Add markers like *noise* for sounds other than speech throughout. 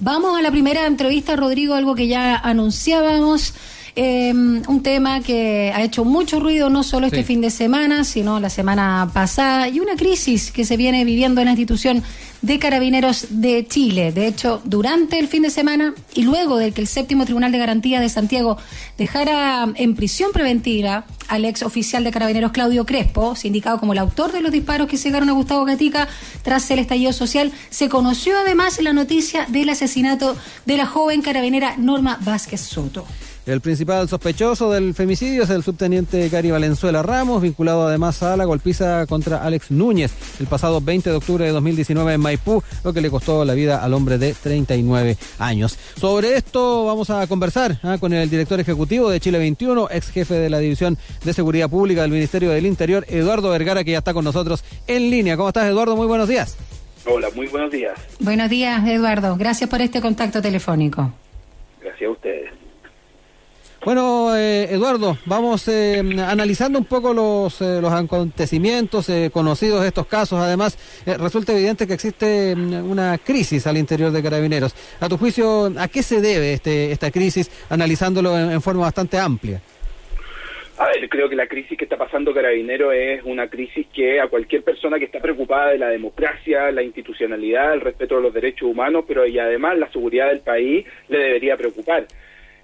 Vamos a la primera entrevista, Rodrigo, algo que ya anunciábamos. Eh, un tema que ha hecho mucho ruido no solo este fin de semana, sino la semana pasada, y una crisis que se viene viviendo en la institución de Carabineros de Chile. De hecho, durante el fin de semana y luego de que el séptimo Tribunal de Garantía de Santiago dejara en prisión preventiva al ex oficial de Carabineros Claudio Crespo, sindicado como el autor de los disparos que llegaron a Gustavo Gatica tras el estallido social, se conoció además la noticia del asesinato de la joven carabinera Norma Vázquez Soto. El principal sospechoso del femicidio es el subteniente Cari Valenzuela Ramos, vinculado además a la golpiza contra Alex Núñez el pasado 20 de octubre de 2019 en Maipú, lo que le costó la vida al hombre de 39 años. Sobre esto vamos a conversar ¿ah? con el director ejecutivo de Chile 21, ex jefe de la División de Seguridad Pública del Ministerio del Interior, Eduardo Vergara, que ya está con nosotros en línea. ¿Cómo estás, Eduardo? Muy buenos días. Hola, muy buenos días. Buenos días, Eduardo. Gracias por este contacto telefónico. Gracias a ustedes. Bueno, eh, Eduardo, vamos eh, analizando un poco los, eh, los acontecimientos conocidos de estos casos. Además, resulta evidente que existe mm, una crisis al interior de Carabineros. A tu juicio, ¿a qué se debe este, esta crisis, analizándolo en, forma bastante amplia? A ver, creo que la crisis que está pasando Carabinero es una crisis que a cualquier persona que está preocupada de la democracia, la institucionalidad, el respeto de los derechos humanos, pero y además la seguridad del país, le debería preocupar.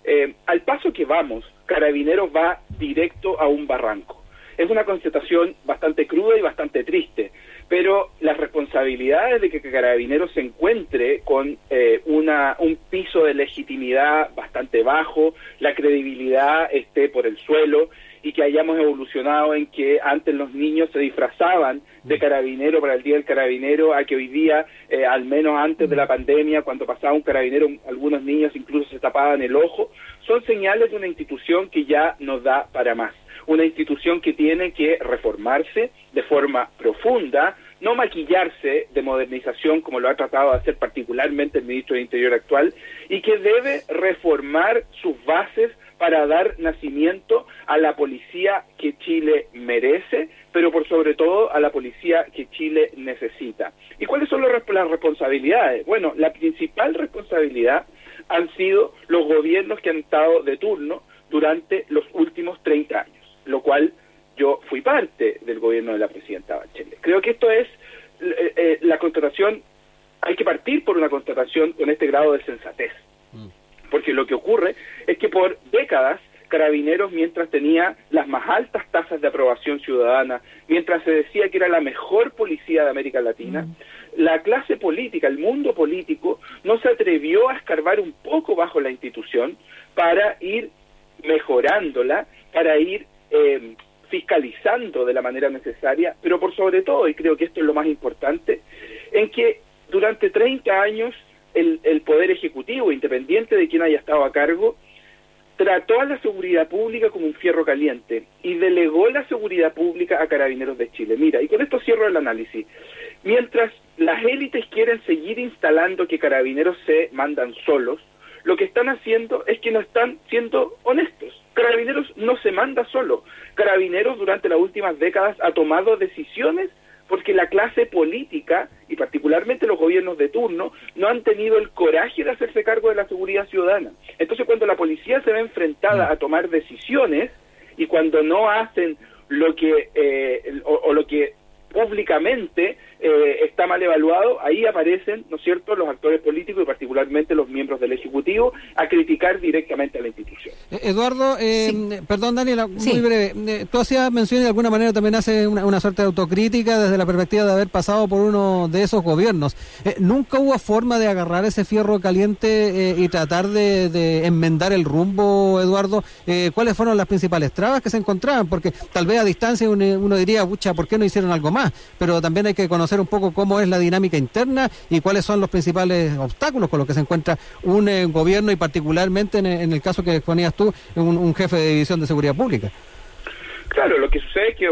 Eh, al paso que vamos, Carabineros va directo a un barranco. Es una constatación bastante cruda y bastante triste, pero las responsabilidades de que Carabineros se encuentre con eh, una, un piso de legitimidad bastante bajo, la credibilidad esté por el suelo y que hayamos evolucionado en que antes los niños se disfrazaban de carabinero para el Día del Carabinero, a que hoy día, eh, al menos antes de la pandemia, cuando pasaba un carabinero, algunos niños incluso se tapaban el ojo, son señales de una institución que ya nos da para más. Una institución que tiene que reformarse de forma profunda, no maquillarse de modernización como lo ha tratado de hacer particularmente el ministro de Interior actual, y que debe reformar sus bases para dar nacimiento a la policía que Chile merece, pero por sobre todo a la policía que Chile necesita. ¿Y cuáles son las responsabilidades? Bueno, la principal responsabilidad han sido los gobiernos que han estado de turno durante los últimos 30 años, lo cual yo fui parte del gobierno de la presidenta Bachelet. Creo que esto es eh, eh, la constatación, hay que partir por una constatación con este grado de sensatez. Mm porque lo que ocurre es que por décadas Carabineros, mientras tenía las más altas tasas de aprobación ciudadana, mientras se decía que era la mejor policía de América Latina, mm. la clase política, el mundo político, no se atrevió a escarbar un poco bajo la institución para ir mejorándola, para ir eh, fiscalizando de la manera necesaria, pero por sobre todo, y creo que esto es lo más importante, en que durante 30 años el, Poder Ejecutivo, independiente de quien haya estado a cargo, trató a la seguridad pública como un fierro caliente y delegó la seguridad pública a Carabineros de Chile. Mira, y con esto cierro el análisis. Mientras las élites quieren seguir instalando que Carabineros se mandan solos, lo que están haciendo es que no están siendo honestos. Carabineros no se manda solo. Carabineros durante las últimas décadas ha tomado decisiones porque la clase política, y particularmente los gobiernos de turno, no han tenido el coraje de hacerse cargo de la seguridad ciudadana. Entonces, cuando la policía se ve enfrentada a tomar decisiones y cuando no hacen lo que eh, o, lo que públicamente eh, está mal evaluado, ahí aparecen, ¿no es cierto?, los actores políticos y particularmente los miembros del Ejecutivo a criticar directamente a la institución. Eh, Eduardo, eh, perdón Daniela, muy breve, tú hacías mención y de alguna manera también hace una, suerte de autocrítica desde la perspectiva de haber pasado por uno de esos gobiernos. ¿Nunca hubo forma de agarrar ese fierro caliente y tratar de, enmendar el rumbo, Eduardo? ¿Cuáles fueron las principales trabas que se encontraban? Porque tal vez a distancia uno, uno diría, pucha, ¿por qué no hicieron algo más? Pero también hay que conocer un poco cómo es la dinámica interna y cuáles son los principales obstáculos con los que se encuentra un eh, gobierno y particularmente en, el caso que exponías tú, un, jefe de división de seguridad pública. Claro, lo que sucede es que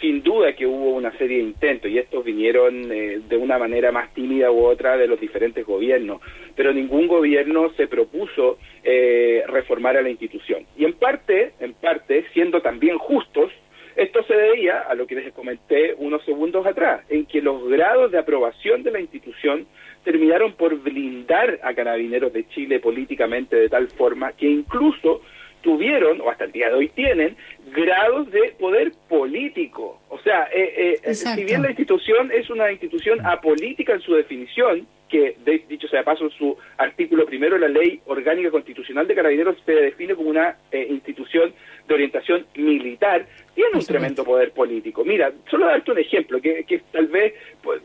sin duda que hubo una serie de intentos y estos vinieron eh, de una manera más tímida u otra de los diferentes gobiernos, pero ningún gobierno se propuso eh, reformar a la institución. Y en parte, en parte, siendo también justos, Esto se debía a lo que les comenté unos segundos atrás, en que los grados de aprobación de la institución terminaron por blindar a carabineros de Chile políticamente de tal forma que incluso tuvieron, o hasta el día de hoy tienen, grados de poder político. O sea, eh, eh, si bien la institución es una institución apolítica en su definición, que dicho sea de paso, su artículo primero, la ley orgánica constitucional de carabineros se define como una eh, institución de orientación militar, tiene un tremendo poder político. Mira, solo darte un ejemplo, que, que tal vez pues,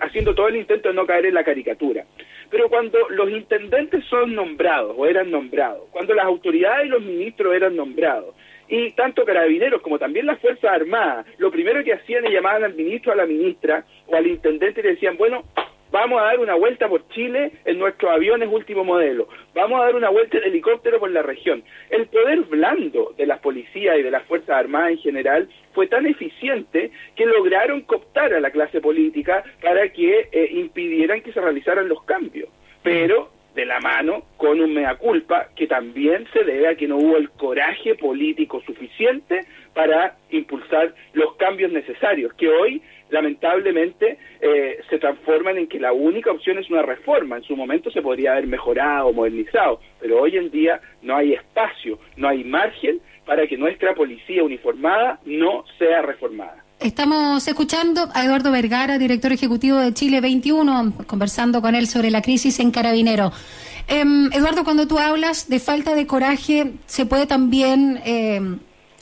haciendo todo el intento de no caer en la caricatura. Pero cuando los intendentes son nombrados o eran nombrados, cuando las autoridades y los ministros eran nombrados, y tanto carabineros como también las Fuerzas Armadas, lo primero que hacían es llamaban al ministro, a la ministra o al intendente y le decían, bueno, Vamos a dar una vuelta por Chile en nuestros aviones último modelo. Vamos a dar una vuelta en helicóptero por la región. El poder blando de las policías y de las Fuerzas Armadas en general fue tan eficiente que lograron cooptar a la clase política para que eh, impidieran que se realizaran los cambios. Pero de la mano con un mea culpa que también se debe a que no hubo el coraje político suficiente para impulsar los cambios necesarios, que hoy lamentablemente eh, se transforman en que la única opción es una reforma. En su momento se podría haber mejorado, modernizado, pero hoy en día no hay espacio, no hay margen para que nuestra policía uniformada no sea reformada. Estamos escuchando a Eduardo Vergara, director ejecutivo de Chile 21, conversando con él sobre la crisis en Carabinero. Em, Eduardo, cuando tú hablas de falta de coraje, se puede también em,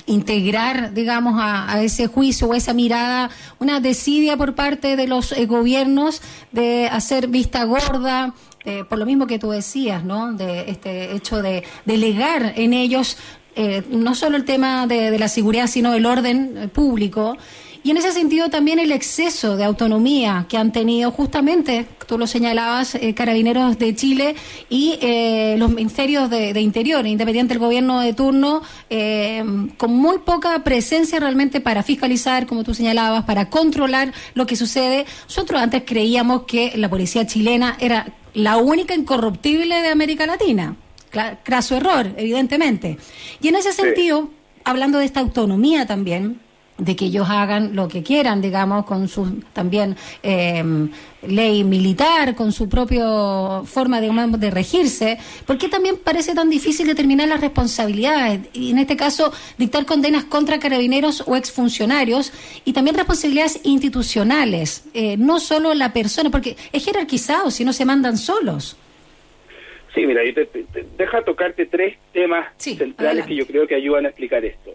integrar, digamos, a, ese juicio o esa mirada, una desidia por parte de los eh, gobiernos de hacer vista gorda, eh, por lo mismo que tú decías, ¿no? De este hecho de delegar en ellos eh, no solo el tema de, de, la seguridad, sino el orden público y en ese sentido también el exceso de autonomía que han tenido justamente, tú lo señalabas, eh, carabineros de Chile y eh, los ministerios de, Interior, independiente del gobierno de turno, eh, con muy poca presencia realmente para fiscalizar, como tú señalabas, para controlar lo que sucede. Nosotros antes creíamos que la policía chilena era la única incorruptible de América Latina. Craso error, evidentemente. Y en ese sentido, hablando de esta autonomía también, de que ellos hagan lo que quieran, digamos, con su también em, ley militar, con su propia forma, digamos, de regirse, ¿por qué también parece tan difícil determinar las responsabilidades? Y en este caso, dictar condenas contra carabineros o exfuncionarios y también responsabilidades institucionales, eh, no solo la persona, porque es jerarquizado, si no se mandan solos. Sí, mira, yo te, deja tocarte tres temas centrales que yo creo que ayudan a explicar esto.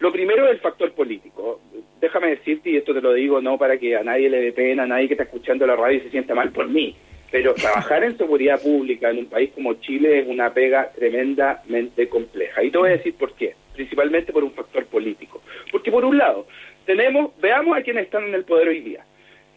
Lo primero es el factor político. Déjame decirte, y esto te lo digo no para que a nadie le dé pena, a nadie que está escuchando la radio y se sienta mal por mí, pero trabajar en seguridad pública en un país como Chile es una pega tremendamente compleja. Y te voy a decir por qué. Principalmente por un factor político. Porque por un lado, tenemos, veamos a quienes están en el poder hoy día.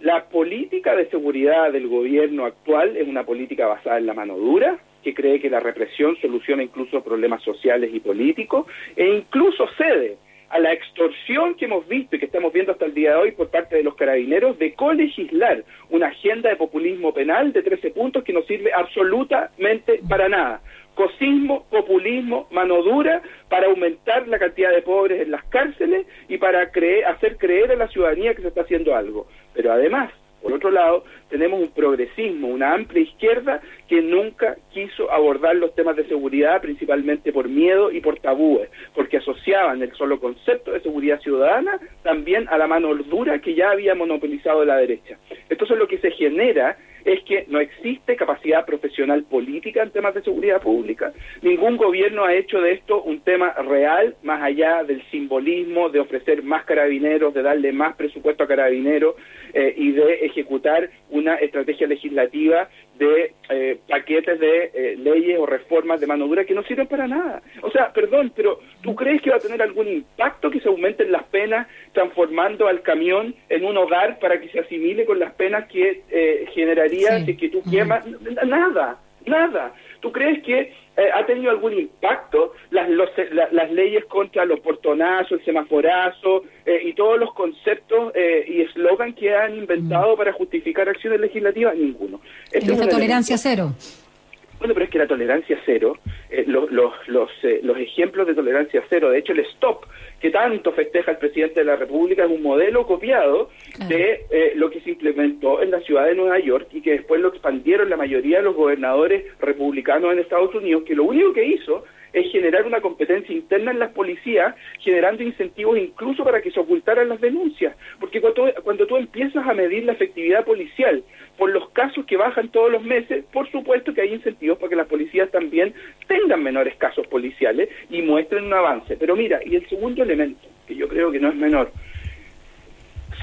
La política de seguridad del gobierno actual es una política basada en la mano dura, que cree que la represión soluciona incluso problemas sociales y políticos, e incluso cede a la extorsión que hemos visto y que estamos viendo hasta el día de hoy por parte de los carabineros de colegislar una agenda de populismo penal de 13 puntos que no sirve absolutamente para nada. Cosismo, populismo, mano dura para aumentar la cantidad de pobres en las cárceles y para creer, hacer creer a la ciudadanía que se está haciendo algo. Pero además, por otro lado, tenemos un progresismo, una amplia izquierda que nunca quiso abordar los temas de seguridad, principalmente por miedo y por tabúes, porque asociaban el solo concepto de seguridad ciudadana también a la mano dura que ya había monopolizado la derecha. Entonces lo que se genera es que no existe capacidad profesional política en temas de seguridad pública. Ningún gobierno ha hecho de esto un tema real, más allá del simbolismo de ofrecer más carabineros, de darle más presupuesto a carabineros eh, y de ejecutar una estrategia legislativa de eh, paquetes de eh, leyes o reformas de mano dura que no sirven para nada. O sea, perdón, pero ¿tú crees que va a tener algún impacto que se aumenten las penas transformando al camión en un hogar para que se asimile con las penas que eh, generaría si que tú quemas? Nada, nada. ¿Tú crees que eh, ha tenido algún impacto las, las leyes contra los portonazos, el semaforazo eh, y todos los conceptos eh, y eslogan que han inventado mm. para justificar acciones legislativas? Ninguno. Este tolerancia cero. Bueno, pero es que la tolerancia cero, eh, los, los, eh, los, ejemplos de tolerancia cero, de hecho el stop que tanto festeja el presidente de la República es un modelo copiado de eh, lo que se implementó en la ciudad de Nueva York y que después lo expandieron la mayoría de los gobernadores republicanos en Estados Unidos, que lo único que hizo es generar una competencia interna en las policías, generando incentivos incluso para que se ocultaran las denuncias. Porque cuando, cuando tú empiezas a medir la efectividad policial por los casos que bajan todos los meses, por supuesto que hay incentivos para que las policías también tengan menores casos policiales y muestren un avance. Pero mira, y el segundo elemento, que yo creo que no es menor,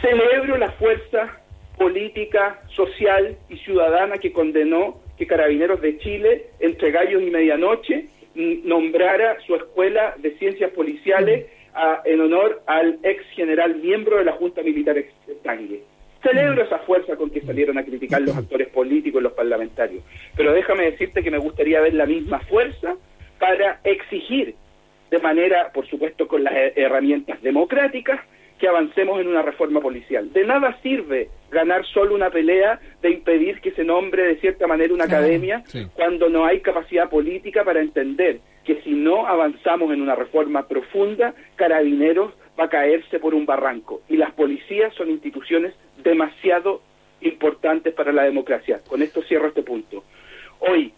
celebro la fuerza política, social y ciudadana que condenó que Carabineros de Chile, entre gallos y medianoche, nombrara su escuela de ciencias policiales en honor al ex general miembro de la Junta Militar Estangue. Celebro esa fuerza con que salieron a criticar los actores políticos y los parlamentarios, pero déjame decirte que me gustaría ver la misma fuerza para exigir de manera, por supuesto, con las herramientas democráticas, que avancemos en una reforma policial. De nada sirve ganar solo una pelea de impedir que se nombre de cierta manera una academia cuando no hay capacidad política para entender que si no avanzamos en una reforma profunda, Carabineros va a caerse por un barranco. Y las policías son instituciones demasiado importantes para la democracia. Con esto cierro este punto. Hoy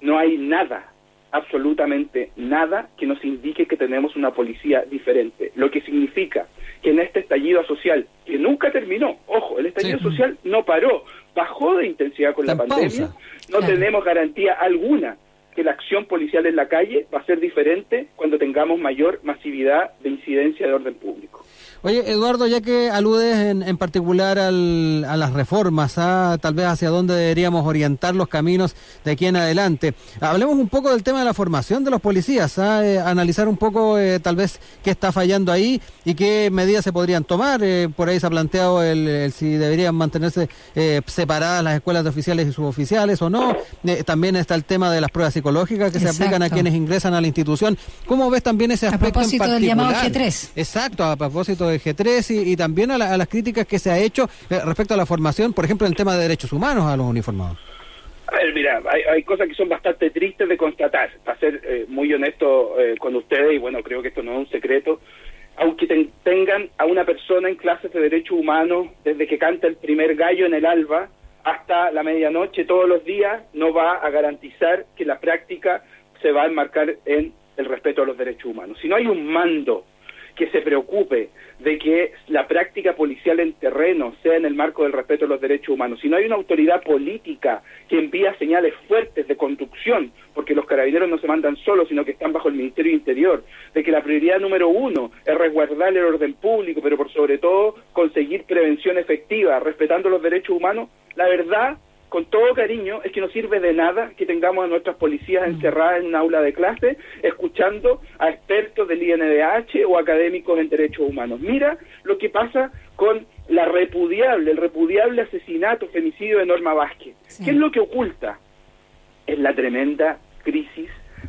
no hay nada absolutamente nada que nos indique que tenemos una policía diferente, lo que significa en este estallido social, que nunca terminó, ojo, el estallido social no paró, bajó de intensidad con la pandemia, no tenemos garantía alguna que la acción policial en la calle va a ser diferente cuando tengamos mayor masividad de incidencia de orden público. Oye, Eduardo, ya que aludes en, particular al, a las reformas, ¿ah? tal vez hacia dónde deberíamos orientar los caminos de aquí en adelante, hablemos un poco del tema de la formación de los policías, ¿ah? eh, analizar un poco eh, tal vez qué está fallando ahí y qué medidas se podrían tomar. Eh, por ahí se ha planteado el, si deberían mantenerse separadas las escuelas de oficiales y suboficiales o no. también está el tema de las pruebas psicológicas que se aplican a quienes ingresan a la institución. ¿Cómo ves también ese aspecto? A propósito del llamado G3. Exacto, a propósito de G3 y, también a, las críticas que se ha hecho eh, respecto a la formación, por ejemplo, en el tema de derechos humanos a los uniformados. A ver, mira, hay, cosas que son bastante tristes de constatar, para ser eh, muy honesto eh, con ustedes, y bueno, creo que esto no es un secreto, aunque tengan a una persona en clases de derechos humanos desde que canta el primer gallo en el alba hasta la medianoche todos los días, no va a garantizar que la práctica se va a enmarcar en el respeto a los derechos humanos. Si no hay un mando que se preocupe de que la práctica policial en terreno sea en el marco del respeto a los derechos humanos. Si no hay una autoridad política que envía señales fuertes de conducción, porque los carabineros no se mandan solos, sino que están bajo el Ministerio Interior, de que la prioridad número uno es resguardar el orden público, pero por sobre todo conseguir prevención efectiva, respetando los derechos humanos, la verdad con todo cariño, es que no sirve de nada que tengamos a nuestras policías mm. encerradas en un aula de clase escuchando a expertos del INDH o académicos en derechos humanos. Mira lo que pasa con la repudiable, el repudiable asesinato, femicidio de Norma Vázquez. ¿Qué es lo que oculta? Es la tremenda crisis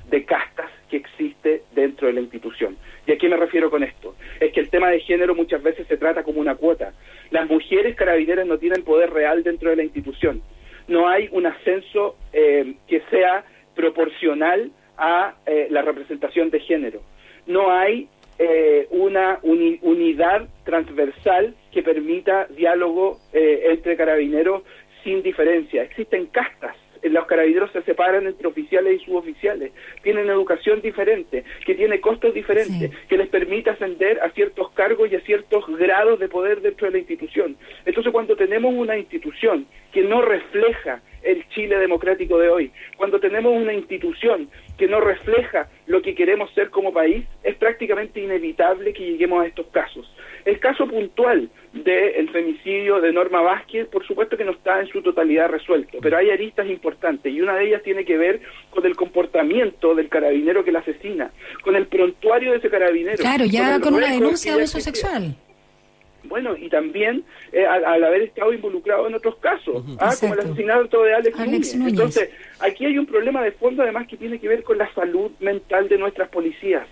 de castas que existe dentro de la institución. ¿Y a qué me refiero con esto? Es que el tema de género muchas veces se trata como una cuota. Las mujeres carabineras no tienen poder real dentro de la institución no hay un ascenso eh, que sea proporcional a eh, la representación de género. No hay eh, una unidad transversal que permita diálogo entre carabineros sin diferencia. Existen castas los carabineros se separan entre oficiales y suboficiales, tienen educación diferente, que tiene costos diferentes, que les permite ascender a ciertos cargos y a ciertos grados de poder dentro de la institución. Entonces, cuando tenemos una institución que no refleja el Chile democrático de hoy, cuando tenemos una institución que no refleja lo que queremos ser como país, es prácticamente inevitable que lleguemos a estos casos. El caso puntual del femicidio de Norma Vázquez, por supuesto que no está en su totalidad resuelto, pero hay aristas importantes y una de ellas tiene que ver con el comportamiento del carabinero que la asesina, con el prontuario de ese carabinero. Claro, ya con, una denuncia de abuso sexual. Bueno, y también eh, al, haber estado involucrado en otros casos, ah, como el asesinato de Alex, Núñez. Entonces, aquí hay un problema de fondo además que tiene que ver con la salud mental de nuestras policías.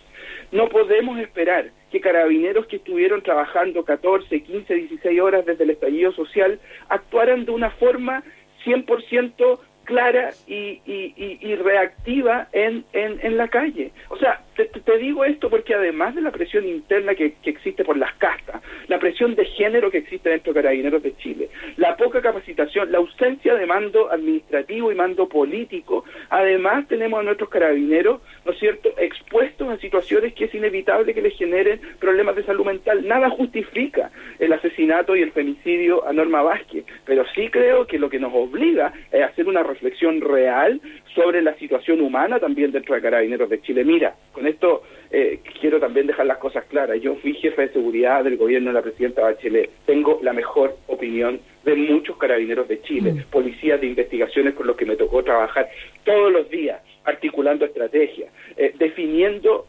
No podemos esperar que carabineros que estuvieron trabajando 14, 15, 16 horas desde el estallido social actuaran de una forma 100% clara y, reactiva en, en, la calle. O sea, te, digo esto porque además de la presión interna que, existe por las castas, la presión de género que existe dentro de Carabineros de Chile, la poca capacitación, la ausencia de mando administrativo y mando político, además tenemos a nuestros carabineros, ¿no es cierto?, expuestos a situaciones que es inevitable que les generen problemas de salud mental. Nada justifica el asesinato y el femicidio a Norma Vázquez, pero sí creo que lo que nos obliga es hacer una reflexión real sobre la situación humana también dentro de Carabineros de Chile. Mira, con esto eh, quiero también dejar las cosas claras. Yo fui jefe de seguridad del gobierno de la presidenta Bachelet. Tengo la mejor opinión de muchos carabineros de Chile, mm. policías de investigaciones con los que me tocó trabajar todos los días, articulando estrategias, eh, definiendo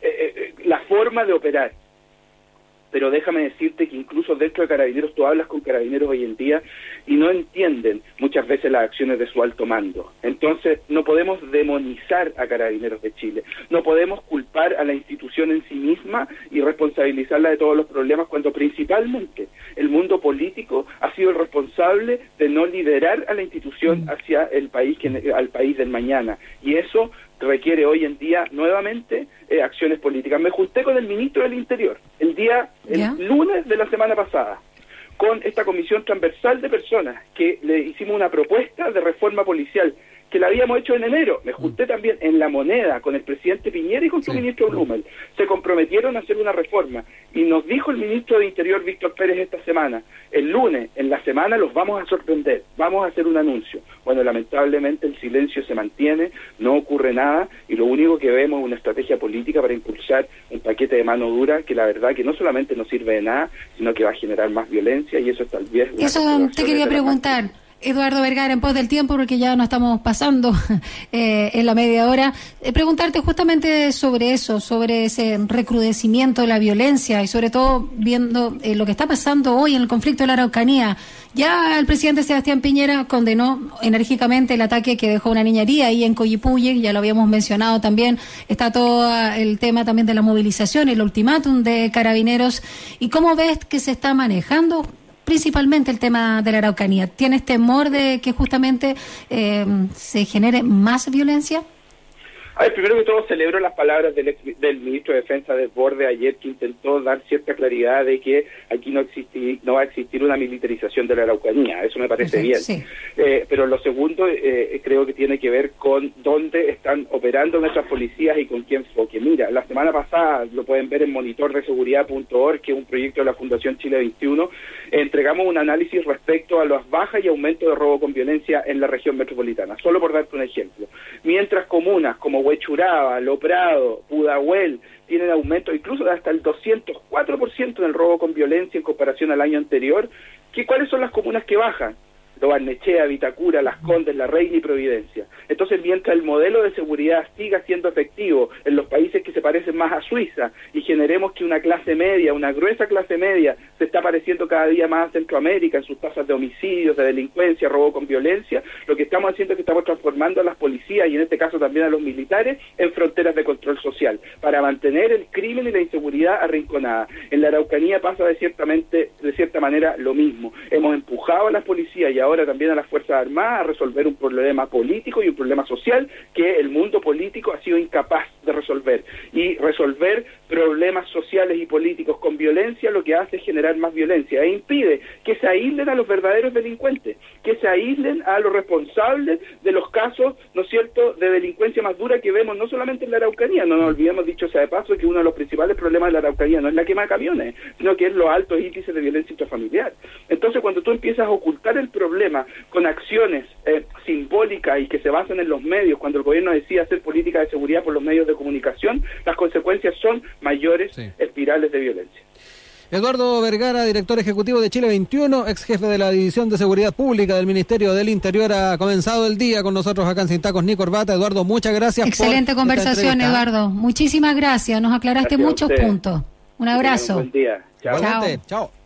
eh, la forma de operar pero déjame decirte que incluso dentro de carabineros tú hablas con carabineros hoy en día y no entienden muchas veces las acciones de su alto mando. Entonces no podemos demonizar a carabineros de Chile, no podemos culpar a la institución en sí misma y responsabilizarla de todos los problemas cuando principalmente el mundo político ha sido el responsable de no liderar a la institución mm. hacia el país al país del mañana y eso requiere hoy en día nuevamente eh, acciones políticas. Me junté con el ministro del Interior el día, el lunes de la semana pasada, con esta comisión transversal de personas que le hicimos una propuesta de reforma policial que la habíamos hecho en enero. Me junté también en la moneda con el presidente Piñera y con su ministro Blumel. Se comprometieron a hacer una reforma y nos dijo el ministro de Interior Víctor Pérez esta semana, el lunes, en la semana los vamos a sorprender, vamos a hacer un anuncio. Bueno, lamentablemente el silencio se mantiene, no ocurre nada y lo único que vemos es una estrategia política para impulsar un paquete de mano dura que la verdad que no solamente no sirve de nada, sino que va a generar más violencia y eso tal vez... Eso te quería preguntar. Eduardo Vergara, en pos del tiempo, porque ya no estamos pasando *laughs* eh, en la media hora, eh, preguntarte justamente sobre eso, sobre ese recrudecimiento de la violencia y sobre todo viendo eh, lo que está pasando hoy en el conflicto de la Araucanía. Ya el presidente Sebastián Piñera condenó enérgicamente el ataque que dejó una niñería ahí en Coyipulli, ya lo habíamos mencionado también, está todo el tema también de la movilización, el ultimátum de carabineros. ¿Y cómo ves que se está manejando principalmente el tema de la Araucanía. ¿Tienes temor de que justamente eh, se genere más violencia? A ver, primero que todo celebro las palabras del, del ministro de Defensa del Borde ayer que intentó dar cierta claridad de que aquí no no va a existir una militarización de la Araucanía. Eso me parece bien. Eh, pero lo segundo eh, creo que tiene que ver con dónde están operando nuestras policías y con quién foque. Mira, la semana pasada, lo pueden ver en monitordeseguridad.org, que es un proyecto de la Fundación Chile 21, entregamos un análisis respecto a las bajas y aumento de robo con violencia en la región metropolitana. Solo por darte un ejemplo. Mientras comunas como Huechuraba, Loprado, Pudahuel, tienen aumento incluso de hasta el 204% en el robo con violencia en comparación al año anterior. ¿Qué, ¿Cuáles son las comunas que bajan? Barnechea, Vitacura, Las Condes, La Reina y Providencia. Entonces, mientras el modelo de seguridad siga siendo efectivo en los países que se parecen más a Suiza y generemos que una clase media, una gruesa clase media, se está pareciendo cada día más a Centroamérica en sus tasas de homicidios, de delincuencia, robo con violencia, lo que estamos haciendo es que estamos transformando a las policías y en este caso también a los militares en fronteras de control social para mantener el crimen y la inseguridad arrinconada. En la Araucanía pasa de ciertamente, de cierta manera lo mismo. Hemos empujado a las policías y ahora ahora también a las Fuerzas Armadas a resolver un problema político y un problema social que el mundo político ha sido incapaz de resolver. Y resolver problemas sociales y políticos con violencia lo que hace es generar más violencia e impide que se aíslen a los verdaderos delincuentes, que se aíslen a los responsables de los casos, ¿no es cierto?, de delincuencia más dura que vemos no solamente en la Araucanía, no nos olvidemos, dicho sea de paso, que uno de los principales problemas de la Araucanía no es la quema de camiones, sino que es los altos índices de violencia intrafamiliar. Entonces, cuando tú empiezas a ocultar el problema, con acciones eh, simbólicas y que se basan en los medios, cuando el gobierno decide hacer política de seguridad por los medios de comunicación, las consecuencias son mayores espirales de violencia. Eduardo Vergara, director ejecutivo de Chile 21, ex jefe de la División de Seguridad Pública del Ministerio del Interior, ha comenzado el día con nosotros acá en Sin Tacos ni Corbata. Eduardo, muchas gracias. Excelente conversación, Eduardo. Muchísimas gracias. Nos aclaraste muchos puntos. Un abrazo. buen día. Chao. Chao.